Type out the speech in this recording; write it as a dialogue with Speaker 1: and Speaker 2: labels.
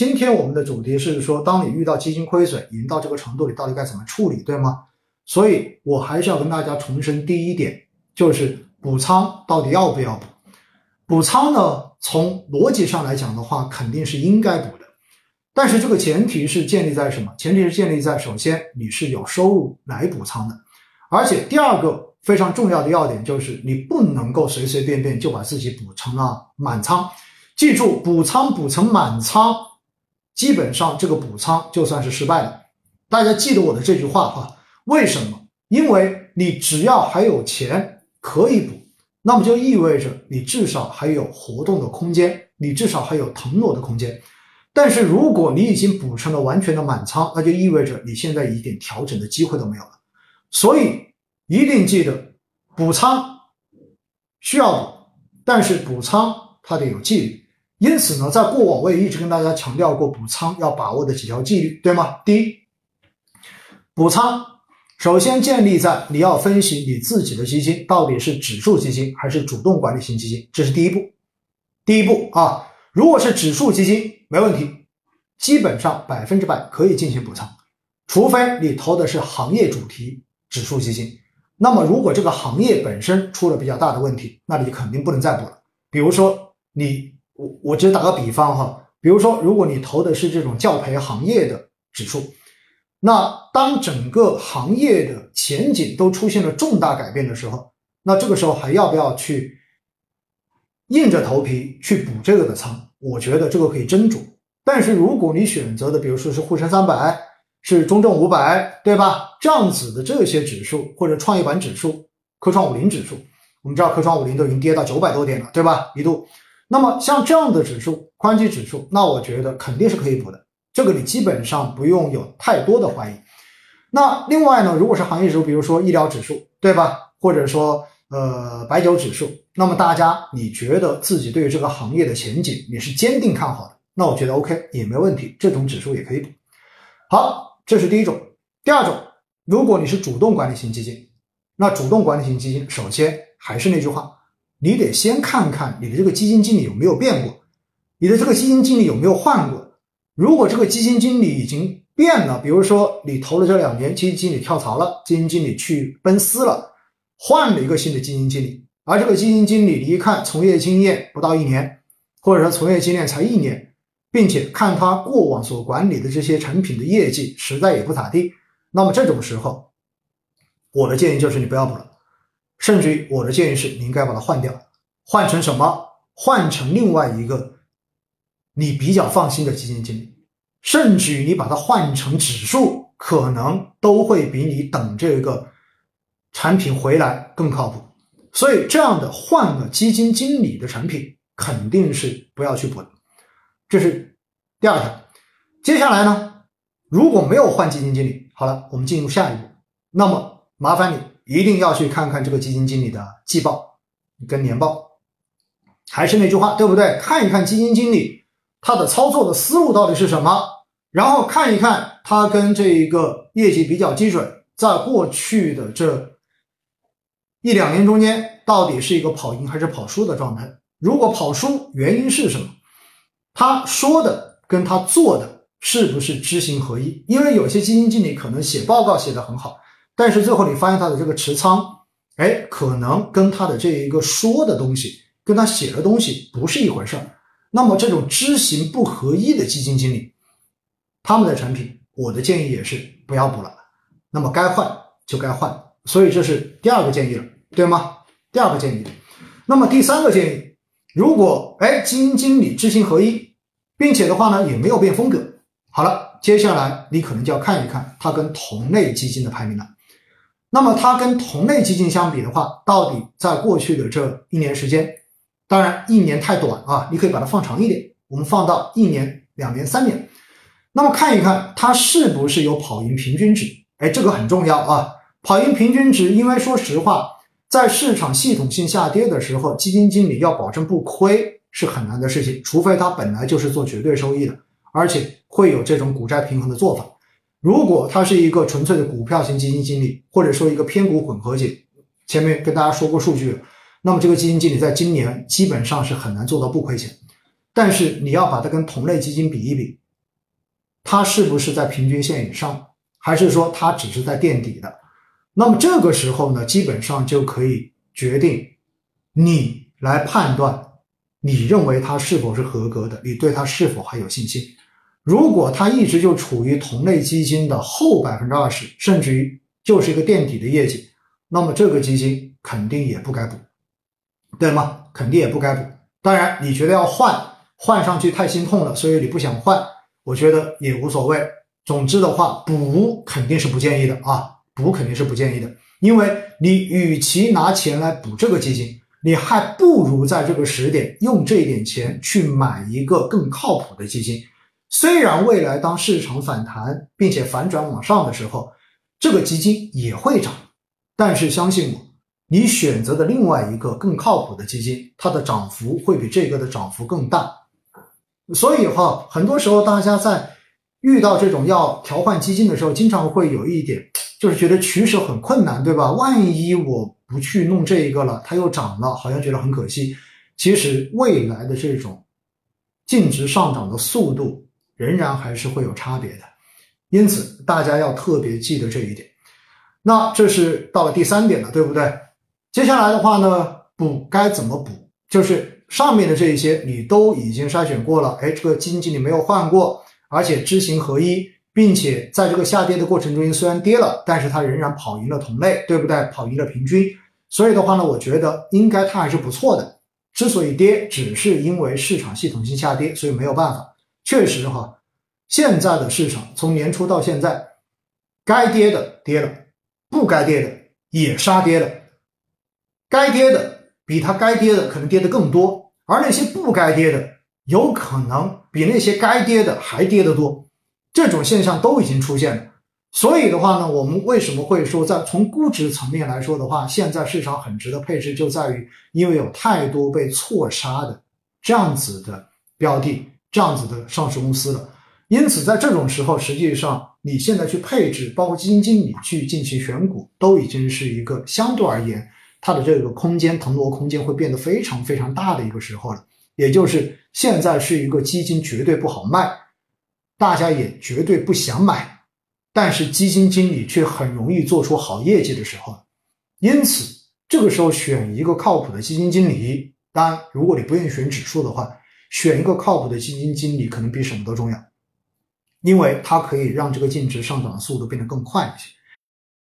Speaker 1: 今天我们的主题是说，当你遇到基金亏损，已经到这个程度，你到底该怎么处理，对吗？所以我还是要跟大家重申第一点，就是补仓到底要不要补？补仓呢，从逻辑上来讲的话，肯定是应该补的，但是这个前提是建立在什么？前提是建立在首先你是有收入来补仓的，而且第二个非常重要的要点就是你不能够随随便便就把自己补成了满仓。记住，补仓补成满仓。基本上这个补仓就算是失败了，大家记得我的这句话哈。为什么？因为你只要还有钱可以补，那么就意味着你至少还有活动的空间，你至少还有腾挪的空间。但是如果你已经补成了完全的满仓，那就意味着你现在一点调整的机会都没有了。所以一定记得补仓需要补，但是补仓它得有纪律。因此呢，在过往我也一直跟大家强调过补仓要把握的几条纪律，对吗？第一，补仓首先建立在你要分析你自己的基金到底是指数基金还是主动管理型基金，这是第一步。第一步啊，如果是指数基金，没问题，基本上百分之百可以进行补仓，除非你投的是行业主题指数基金。那么如果这个行业本身出了比较大的问题，那你肯定不能再补了。比如说你。我我只打个比方哈，比如说，如果你投的是这种教培行业的指数，那当整个行业的前景都出现了重大改变的时候，那这个时候还要不要去硬着头皮去补这个的仓？我觉得这个可以斟酌。但是如果你选择的，比如说是沪深三百，是中证五百，对吧？这样子的这些指数，或者创业板指数、科创五零指数，我们知道科创五零都已经跌到九百多点了，对吧？一度。那么像这样的指数，宽基指数，那我觉得肯定是可以补的，这个你基本上不用有太多的怀疑。那另外呢，如果是行业指数，比如说医疗指数，对吧？或者说呃白酒指数，那么大家你觉得自己对于这个行业的前景你是坚定看好的，那我觉得 OK 也没问题，这种指数也可以补。好，这是第一种。第二种，如果你是主动管理型基金，那主动管理型基金首先还是那句话。你得先看看你的这个基金经理有没有变过，你的这个基金经理有没有换过。如果这个基金经理已经变了，比如说你投了这两年，基金经理跳槽了，基金经理去奔私了，换了一个新的基金经理，而这个基金经理你一看从业经验不到一年，或者说从业经验才一年，并且看他过往所管理的这些产品的业绩实在也不咋地，那么这种时候，我的建议就是你不要补了。甚至于我的建议是，你应该把它换掉，换成什么？换成另外一个你比较放心的基金经理，甚至于你把它换成指数，可能都会比你等这个产品回来更靠谱。所以，这样的换个基金经理的产品，肯定是不要去补的。这是第二条。接下来呢，如果没有换基金经理，好了，我们进入下一步。那么，麻烦你。一定要去看看这个基金经理的季报跟年报，还是那句话，对不对？看一看基金经理他的操作的思路到底是什么，然后看一看他跟这一个业绩比较基准，在过去的这一两年中间，到底是一个跑赢还是跑输的状态？如果跑输，原因是什么？他说的跟他做的是不是知行合一？因为有些基金经理可能写报告写得很好。但是最后你发现他的这个持仓，哎，可能跟他的这一个说的东西，跟他写的东西不是一回事儿。那么这种知行不合一的基金经理，他们的产品，我的建议也是不要补了。那么该换就该换，所以这是第二个建议了，对吗？第二个建议。那么第三个建议，如果哎基金经理知行合一，并且的话呢也没有变风格，好了，接下来你可能就要看一看它跟同类基金的排名了。那么它跟同类基金相比的话，到底在过去的这一年时间，当然一年太短啊，你可以把它放长一点，我们放到一年、两年、三年，那么看一看它是不是有跑赢平均值？哎，这个很重要啊，跑赢平均值，因为说实话，在市场系统性下跌的时候，基金经理要保证不亏是很难的事情，除非他本来就是做绝对收益的，而且会有这种股债平衡的做法。如果他是一个纯粹的股票型基金经理，或者说一个偏股混合型，前面跟大家说过数据，那么这个基金经理在今年基本上是很难做到不亏钱。但是你要把它跟同类基金比一比，它是不是在平均线以上，还是说它只是在垫底的？那么这个时候呢，基本上就可以决定你来判断，你认为它是否是合格的，你对它是否还有信心。如果它一直就处于同类基金的后百分之二十，甚至于就是一个垫底的业绩，那么这个基金肯定也不该补，对吗？肯定也不该补。当然，你觉得要换换上去太心痛了，所以你不想换，我觉得也无所谓。总之的话，补肯定是不建议的啊，补肯定是不建议的，因为你与其拿钱来补这个基金，你还不如在这个时点用这一点钱去买一个更靠谱的基金。虽然未来当市场反弹并且反转往上的时候，这个基金也会涨，但是相信我，你选择的另外一个更靠谱的基金，它的涨幅会比这个的涨幅更大。所以哈，很多时候大家在遇到这种要调换基金的时候，经常会有一点，就是觉得取舍很困难，对吧？万一我不去弄这一个了，它又涨了，好像觉得很可惜。其实未来的这种净值上涨的速度。仍然还是会有差别的，因此大家要特别记得这一点。那这是到了第三点了，对不对？接下来的话呢，补该怎么补？就是上面的这一些你都已经筛选过了，哎，这个基金经理没有换过，而且知行合一，并且在这个下跌的过程中虽然跌了，但是它仍然跑赢了同类，对不对？跑赢了平均。所以的话呢，我觉得应该它还是不错的。之所以跌，只是因为市场系统性下跌，所以没有办法。确实哈，现在的市场从年初到现在，该跌的跌了，不该跌的也杀跌了。该跌的比它该跌的可能跌的更多，而那些不该跌的有可能比那些该跌的还跌得多。这种现象都已经出现了。所以的话呢，我们为什么会说在从估值层面来说的话，现在市场很值得配置，就在于因为有太多被错杀的这样子的标的。这样子的上市公司了，因此在这种时候，实际上你现在去配置，包括基金经理去进行选股，都已经是一个相对而言，它的这个空间腾挪空间会变得非常非常大的一个时候了。也就是现在是一个基金绝对不好卖，大家也绝对不想买，但是基金经理却很容易做出好业绩的时候。因此，这个时候选一个靠谱的基金经理，当然，如果你不愿意选指数的话。选一个靠谱的基金经理可能比什么都重要，因为它可以让这个净值上涨的速度变得更快一些。